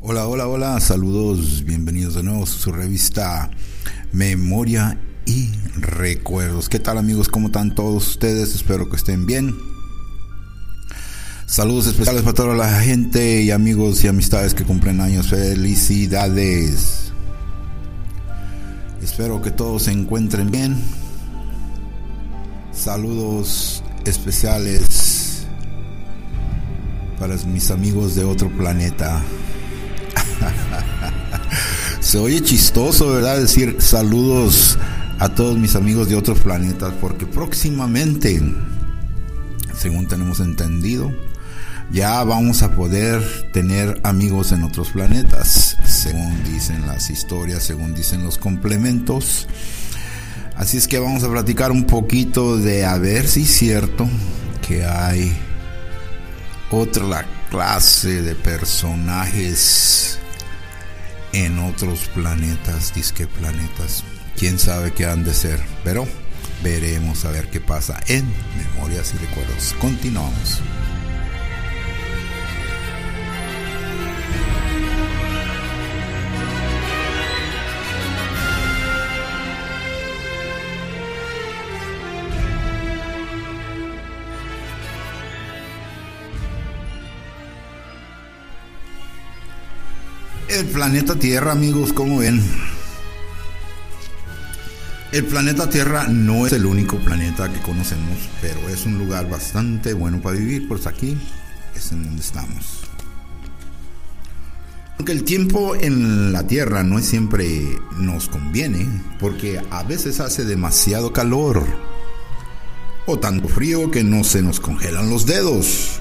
Hola, hola, hola, saludos, bienvenidos de nuevo a su revista Memoria y Recuerdos. ¿Qué tal amigos? ¿Cómo están todos ustedes? Espero que estén bien. Saludos especiales para toda la gente y amigos y amistades que cumplen años. Felicidades. Espero que todos se encuentren bien. Saludos especiales para mis amigos de otro planeta. Se oye chistoso, ¿verdad? Decir saludos a todos mis amigos de otros planetas, porque próximamente, según tenemos entendido, ya vamos a poder tener amigos en otros planetas, según dicen las historias, según dicen los complementos. Así es que vamos a platicar un poquito de a ver si es cierto que hay otra clase de personajes en otros planetas, disque planetas. Quién sabe qué han de ser, pero veremos a ver qué pasa en Memorias y Recuerdos. Continuamos. Planeta Tierra, amigos, como ven? El planeta Tierra no es el único planeta que conocemos, pero es un lugar bastante bueno para vivir, pues aquí es en donde estamos. Aunque el tiempo en la Tierra no siempre nos conviene, porque a veces hace demasiado calor o tanto frío que no se nos congelan los dedos.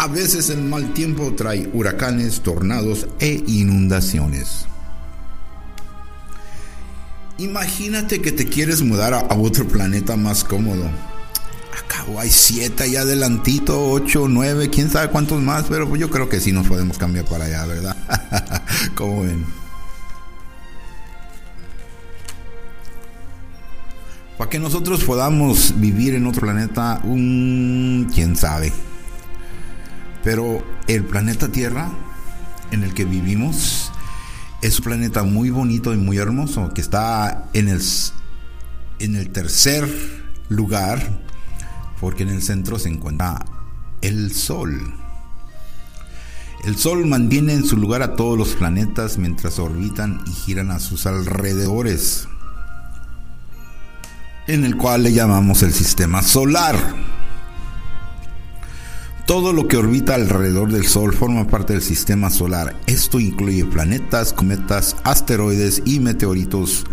A veces el mal tiempo trae huracanes, tornados e inundaciones. Imagínate que te quieres mudar a otro planeta más cómodo. Acabo hay siete ahí adelantito, ocho, nueve, quién sabe cuántos más, pero yo creo que sí nos podemos cambiar para allá, ¿verdad? ¿Cómo ven? Para que nosotros podamos vivir en otro planeta, un quién sabe. Pero el planeta Tierra en el que vivimos es un planeta muy bonito y muy hermoso que está en el, en el tercer lugar porque en el centro se encuentra el Sol. El Sol mantiene en su lugar a todos los planetas mientras orbitan y giran a sus alrededores, en el cual le llamamos el sistema solar. Todo lo que orbita alrededor del Sol forma parte del sistema solar. Esto incluye planetas, cometas, asteroides y meteoritos.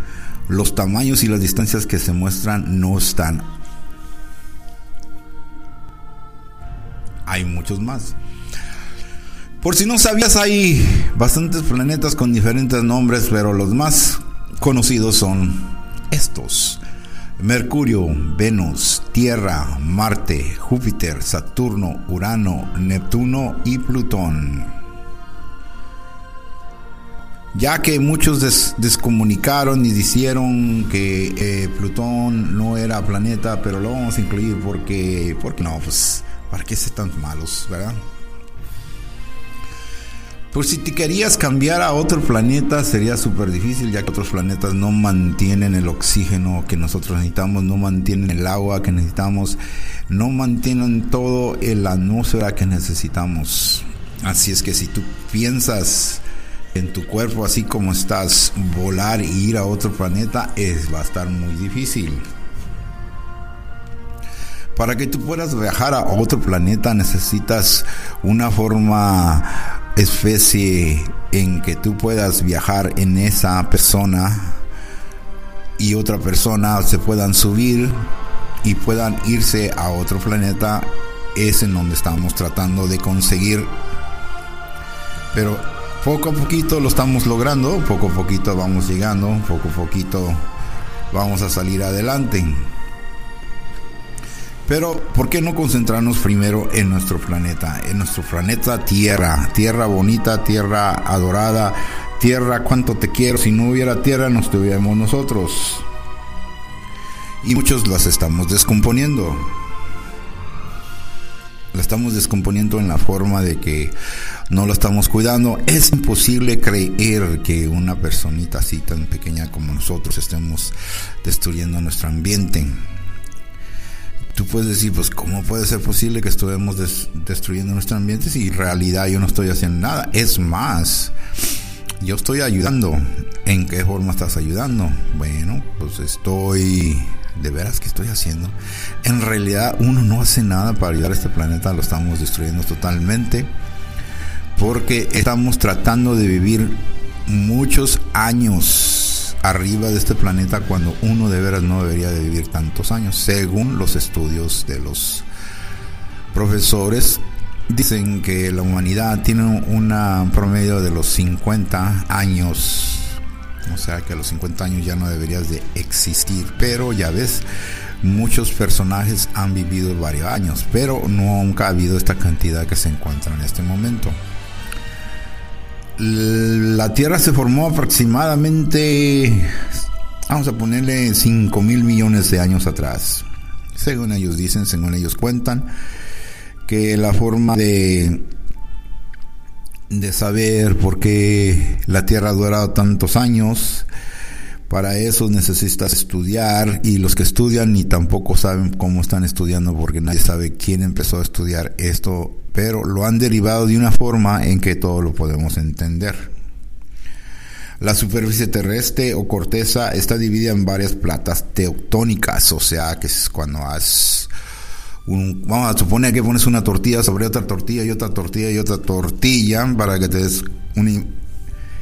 Los tamaños y las distancias que se muestran no están. Hay muchos más. Por si no sabías, hay bastantes planetas con diferentes nombres, pero los más conocidos son estos. Mercurio, Venus, Tierra, Marte, Júpiter, Saturno, Urano, Neptuno y Plutón. Ya que muchos descomunicaron y dijeron que eh, Plutón no era planeta, pero lo vamos a incluir porque, porque no, pues, ¿para qué ser tan malos, verdad? Por si te querías cambiar a otro planeta sería súper difícil ya que otros planetas no mantienen el oxígeno que nosotros necesitamos, no mantienen el agua que necesitamos, no mantienen todo el atmósfera que necesitamos. Así es que si tú piensas en tu cuerpo así como estás, volar e ir a otro planeta es, va a estar muy difícil. Para que tú puedas viajar a otro planeta necesitas una forma especie en que tú puedas viajar en esa persona y otra persona se puedan subir y puedan irse a otro planeta es en donde estamos tratando de conseguir. Pero poco a poquito lo estamos logrando poco a poquito vamos llegando poco a poquito vamos a salir adelante pero, ¿por qué no concentrarnos primero en nuestro planeta? En nuestro planeta Tierra. Tierra bonita, tierra adorada. Tierra, cuánto te quiero. Si no hubiera tierra, no estuviéramos nosotros. Y muchos las estamos descomponiendo. la estamos descomponiendo en la forma de que no lo estamos cuidando. Es imposible creer que una personita así tan pequeña como nosotros estemos destruyendo nuestro ambiente. Tú puedes decir, pues, ¿cómo puede ser posible que estemos destruyendo nuestro ambiente si en realidad yo no estoy haciendo nada? Es más, yo estoy ayudando. ¿En qué forma estás ayudando? Bueno, pues estoy de veras que estoy haciendo. En realidad uno no hace nada para ayudar a este planeta, lo estamos destruyendo totalmente. Porque estamos tratando de vivir muchos años arriba de este planeta cuando uno de veras no debería de vivir tantos años, según los estudios de los profesores. Dicen que la humanidad tiene un promedio de los 50 años o sea que a los 50 años ya no deberías de existir. Pero ya ves, muchos personajes han vivido varios años, pero nunca ha habido esta cantidad que se encuentra en este momento. La Tierra se formó aproximadamente, vamos a ponerle 5 mil millones de años atrás. Según ellos dicen, según ellos cuentan, que la forma de de saber por qué la Tierra ha durado tantos años. Para eso necesitas estudiar y los que estudian ni tampoco saben cómo están estudiando porque nadie sabe quién empezó a estudiar esto, pero lo han derivado de una forma en que todo lo podemos entender. La superficie terrestre o corteza está dividida en varias platas tectónicas, o sea que es cuando has vamos a suponer que pones una tortilla sobre otra tortilla y otra tortilla y otra tortilla para que te des una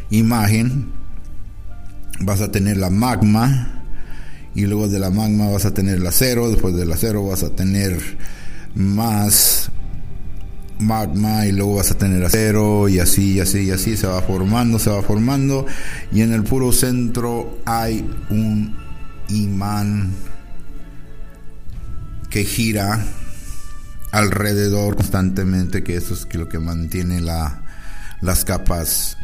imagen. Vas a tener la magma y luego de la magma vas a tener el acero, después del acero vas a tener más magma y luego vas a tener acero y así y así y así se va formando, se va formando y en el puro centro hay un imán que gira alrededor constantemente, que eso es lo que mantiene la, las capas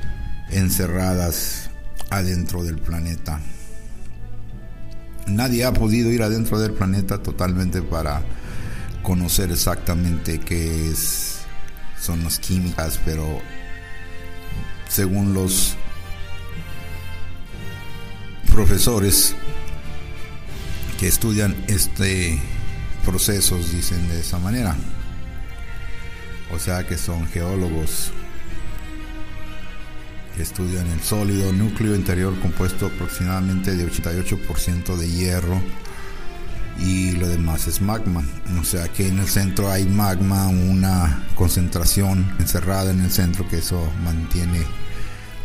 encerradas adentro del planeta. Nadie ha podido ir adentro del planeta totalmente para conocer exactamente qué es, son las químicas, pero según los profesores que estudian este procesos, dicen de esa manera. O sea que son geólogos estudian el sólido núcleo interior compuesto aproximadamente de 88% de hierro y lo demás es magma. O sea que en el centro hay magma, una concentración encerrada en el centro que eso mantiene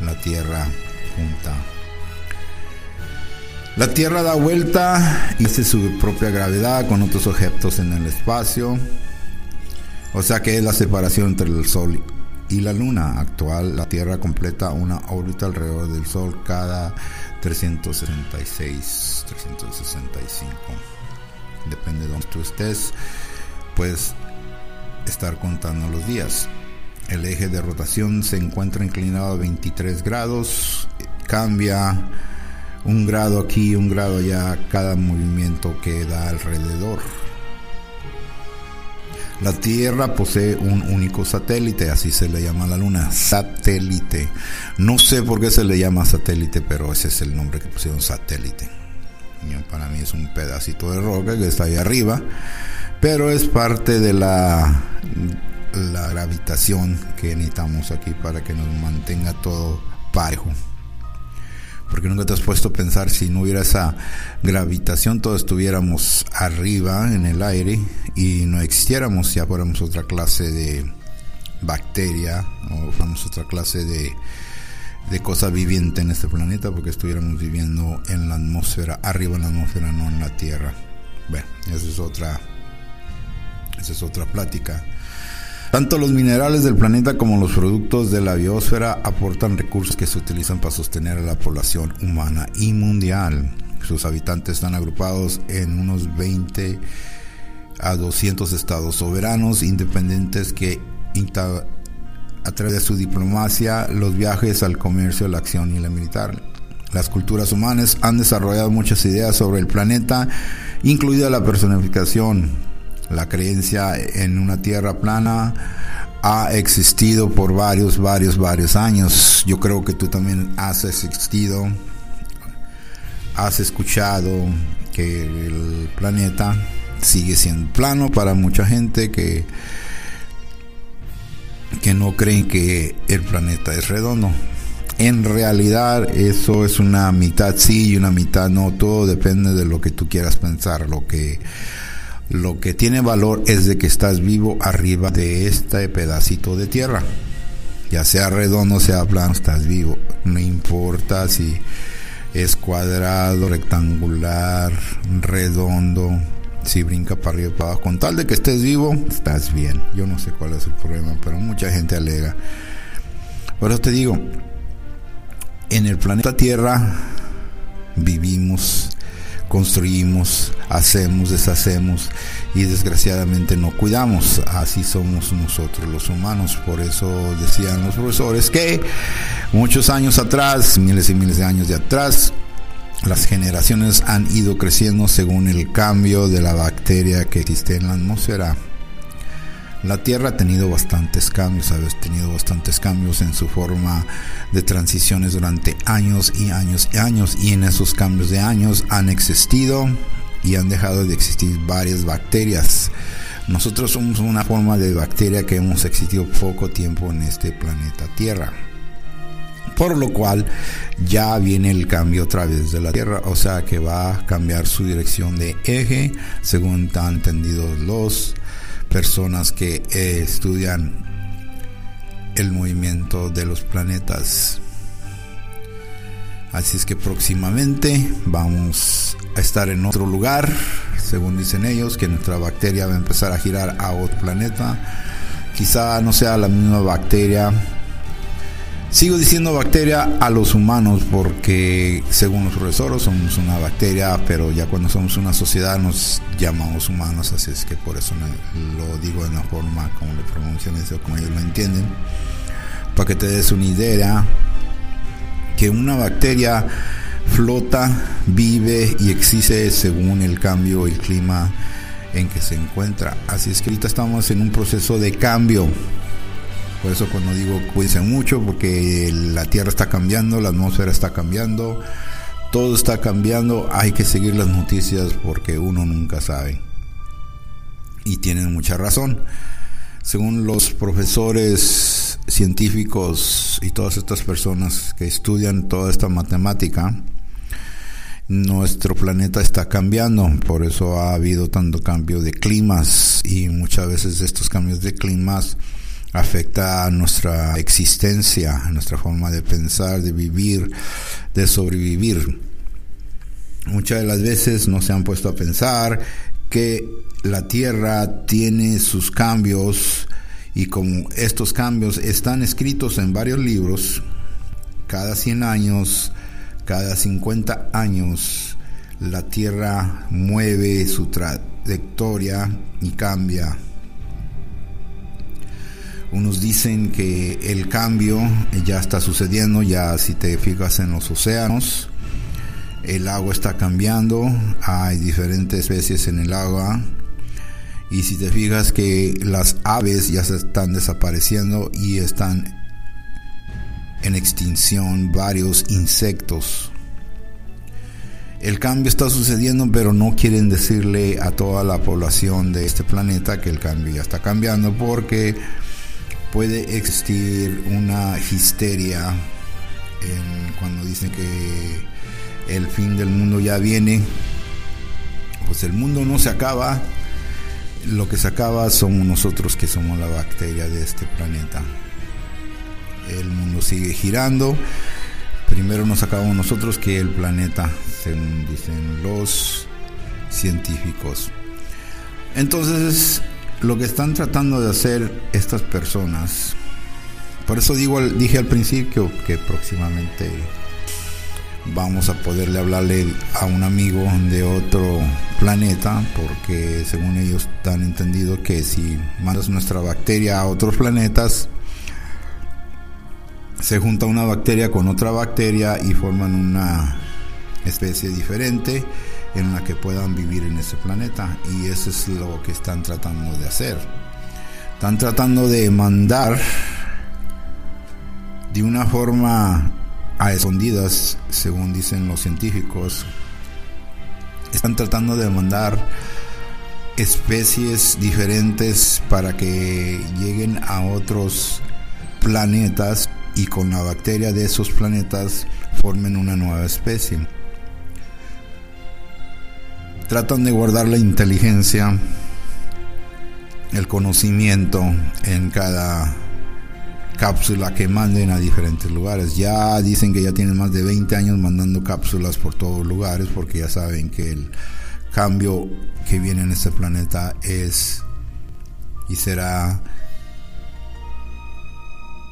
la Tierra junta la Tierra da vuelta y hace su propia gravedad con otros objetos en el espacio. O sea que es la separación entre el Sol y la Luna. Actual, la Tierra completa una órbita alrededor del Sol cada 366, 365. Depende de donde tú estés, puedes estar contando los días. El eje de rotación se encuentra inclinado a 23 grados, cambia un grado aquí, un grado allá, cada movimiento que da alrededor. La Tierra posee un único satélite, así se le llama a la Luna, satélite. No sé por qué se le llama satélite, pero ese es el nombre que pusieron satélite. Para mí es un pedacito de roca que está ahí arriba, pero es parte de la, la gravitación que necesitamos aquí para que nos mantenga todo parejo. Porque nunca te has puesto a pensar si no hubiera esa gravitación, todos estuviéramos arriba en el aire y no existiéramos, ya fuéramos otra clase de bacteria o fuéramos otra clase de, de cosa viviente en este planeta, porque estuviéramos viviendo en la atmósfera, arriba en la atmósfera, no en la Tierra. Bueno, esa es otra, esa es otra plática. Tanto los minerales del planeta como los productos de la biosfera aportan recursos que se utilizan para sostener a la población humana y mundial. Sus habitantes están agrupados en unos 20 a 200 estados soberanos independientes que a través de su diplomacia, los viajes al comercio, la acción y la militar. Las culturas humanas han desarrollado muchas ideas sobre el planeta, incluida la personificación La creencia en una tierra plana ha existido por varios, varios, varios años. Yo creo que tú también has existido, has escuchado que el planeta sigue siendo plano para mucha gente que, que no creen que el planeta es redondo. En realidad eso es una mitad sí y una mitad no, todo depende de lo que tú quieras pensar, lo que lo que tiene valor es de que estás vivo arriba de este pedacito de tierra. Ya sea redondo, sea plano, estás vivo. No importa si es cuadrado, rectangular, redondo, si brinca para arriba para abajo. Con tal de que estés vivo, estás bien. Yo no sé cuál es el problema, pero mucha gente alega. Por eso te digo, en el planeta Tierra vivimos construimos, hacemos, deshacemos y desgraciadamente no cuidamos. Así somos nosotros los humanos. Por eso decían los profesores que muchos años atrás, miles y miles de años de atrás, las generaciones han ido creciendo según el cambio de la bacteria que existe en la atmósfera. La Tierra ha tenido bastantes cambios, ha tenido bastantes cambios en su forma de transiciones durante años y años y años y en esos cambios de años han existido y han dejado de existir varias bacterias. Nosotros somos una forma de bacteria que hemos existido poco tiempo en este planeta Tierra. Por lo cual ya viene el cambio otra vez de la Tierra, o sea que va a cambiar su dirección de eje según han entendido los personas que eh, estudian el movimiento de los planetas. Así es que próximamente vamos a estar en otro lugar, según dicen ellos, que nuestra bacteria va a empezar a girar a otro planeta. Quizá no sea la misma bacteria Sigo diciendo bacteria a los humanos porque según los profesores somos una bacteria, pero ya cuando somos una sociedad nos llamamos humanos, así es que por eso lo digo de la forma como le pronuncian eso, como ellos lo entienden, para que te des una idea que una bacteria flota, vive y existe según el cambio, el clima en que se encuentra. Así es que ahorita estamos en un proceso de cambio por eso cuando digo cuídense mucho, porque la Tierra está cambiando, la atmósfera está cambiando, todo está cambiando, hay que seguir las noticias porque uno nunca sabe. Y tienen mucha razón. Según los profesores científicos y todas estas personas que estudian toda esta matemática, nuestro planeta está cambiando, por eso ha habido tanto cambio de climas y muchas veces estos cambios de climas afecta a nuestra existencia, a nuestra forma de pensar, de vivir, de sobrevivir. Muchas de las veces no se han puesto a pensar que la Tierra tiene sus cambios y como estos cambios están escritos en varios libros, cada 100 años, cada 50 años, la Tierra mueve su trayectoria y cambia unos dicen que el cambio ya está sucediendo, ya si te fijas en los océanos, el agua está cambiando, hay diferentes especies en el agua. Y si te fijas que las aves ya se están desapareciendo y están en extinción varios insectos. El cambio está sucediendo, pero no quieren decirle a toda la población de este planeta que el cambio ya está cambiando porque puede existir una histeria cuando dicen que el fin del mundo ya viene. Pues el mundo no se acaba, lo que se acaba somos nosotros que somos la bacteria de este planeta. El mundo sigue girando, primero nos acabamos nosotros que el planeta, según dicen los científicos. Entonces, lo que están tratando de hacer estas personas, por eso digo, dije al principio que próximamente vamos a poderle hablarle a un amigo de otro planeta, porque según ellos han entendido que si mandas nuestra bacteria a otros planetas, se junta una bacteria con otra bacteria y forman una especie diferente en la que puedan vivir en ese planeta y eso es lo que están tratando de hacer. Están tratando de mandar de una forma a escondidas, según dicen los científicos, están tratando de mandar especies diferentes para que lleguen a otros planetas y con la bacteria de esos planetas formen una nueva especie. Tratan de guardar la inteligencia, el conocimiento en cada cápsula que manden a diferentes lugares. Ya dicen que ya tienen más de 20 años mandando cápsulas por todos lugares porque ya saben que el cambio que viene en este planeta es y será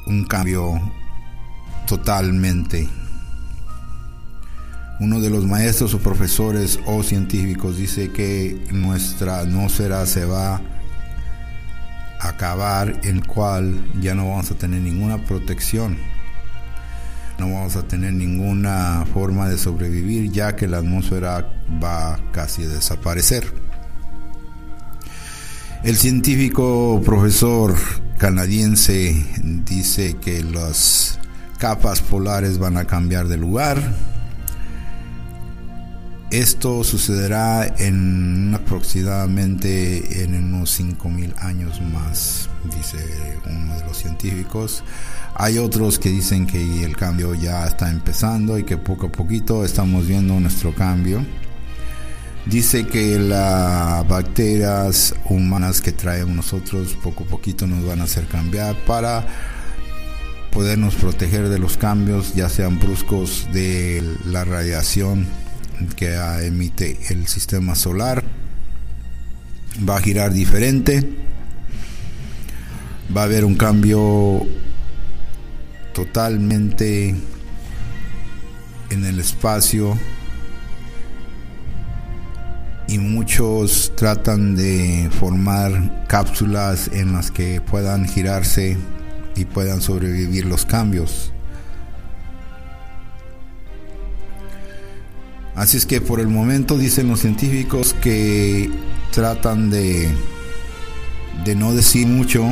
un cambio totalmente. Uno de los maestros o profesores o científicos dice que nuestra atmósfera se va a acabar en cual ya no vamos a tener ninguna protección. No vamos a tener ninguna forma de sobrevivir ya que la atmósfera va casi a desaparecer. El científico profesor canadiense dice que las capas polares van a cambiar de lugar. Esto sucederá en aproximadamente en unos 5.000 años más, dice uno de los científicos. Hay otros que dicen que el cambio ya está empezando y que poco a poquito estamos viendo nuestro cambio. Dice que las bacterias humanas que traemos nosotros poco a poquito nos van a hacer cambiar para podernos proteger de los cambios, ya sean bruscos de la radiación que emite el sistema solar. Va a girar diferente. Va a haber un cambio totalmente en el espacio y muchos tratan de formar cápsulas en las que puedan girarse y puedan sobrevivir los cambios. Así es que por el momento dicen los científicos que tratan de, de no decir mucho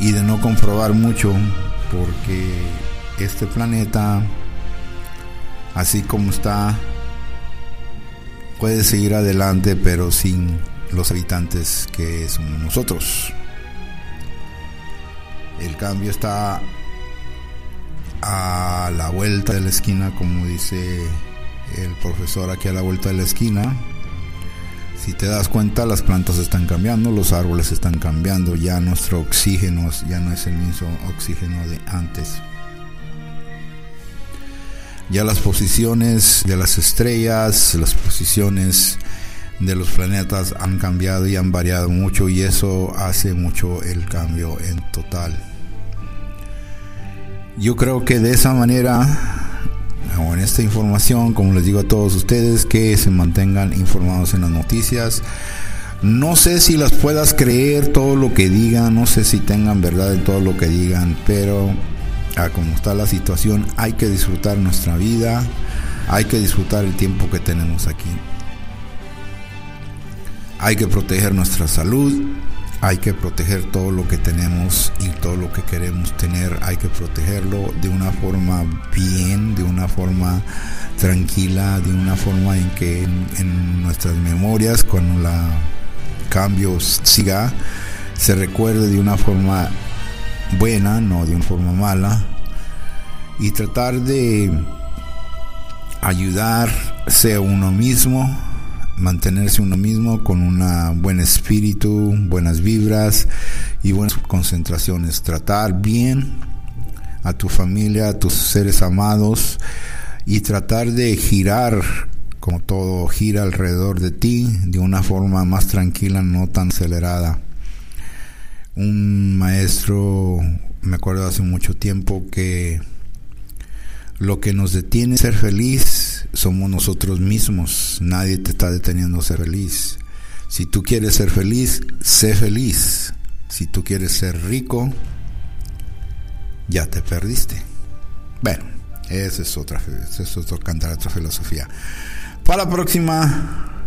y de no comprobar mucho porque este planeta, así como está, puede seguir adelante pero sin los habitantes que somos nosotros. El cambio está a la vuelta de la esquina, como dice el profesor aquí a la vuelta de la esquina. Si te das cuenta, las plantas están cambiando, los árboles están cambiando, ya nuestro oxígeno ya no es el mismo oxígeno de antes. Ya las posiciones de las estrellas, las posiciones de los planetas han cambiado y han variado mucho y eso hace mucho el cambio en total. Yo creo que de esa manera, en esta información, como les digo a todos ustedes, que se mantengan informados en las noticias. No sé si las puedas creer todo lo que digan, no sé si tengan verdad en todo lo que digan, pero a como está la situación, hay que disfrutar nuestra vida, hay que disfrutar el tiempo que tenemos aquí. Hay que proteger nuestra salud, hay que proteger todo lo que tenemos y todo lo que queremos tener, hay que protegerlo de una forma bien, de una forma tranquila, de una forma en que en, nuestras memorias, cuando la cambio siga, se recuerde de una forma buena, no de una forma mala, y tratar de ayudarse a uno mismo mantenerse uno mismo con un buen espíritu, buenas vibras y buenas concentraciones. Tratar bien a tu familia, a tus seres amados y tratar de girar como todo gira alrededor de ti de una forma más tranquila, no tan acelerada. Un maestro, me acuerdo hace mucho tiempo que lo que nos detiene ser feliz somos nosotros mismos. Nadie te está deteniendo a ser feliz. Si tú quieres ser feliz, sé feliz. Si tú quieres ser rico, ya te perdiste. Bueno, esa es otra, ese es otro cantar, otra filosofía. Para la próxima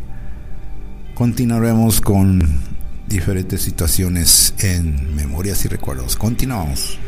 continuaremos con diferentes situaciones en memorias y recuerdos. Continuamos.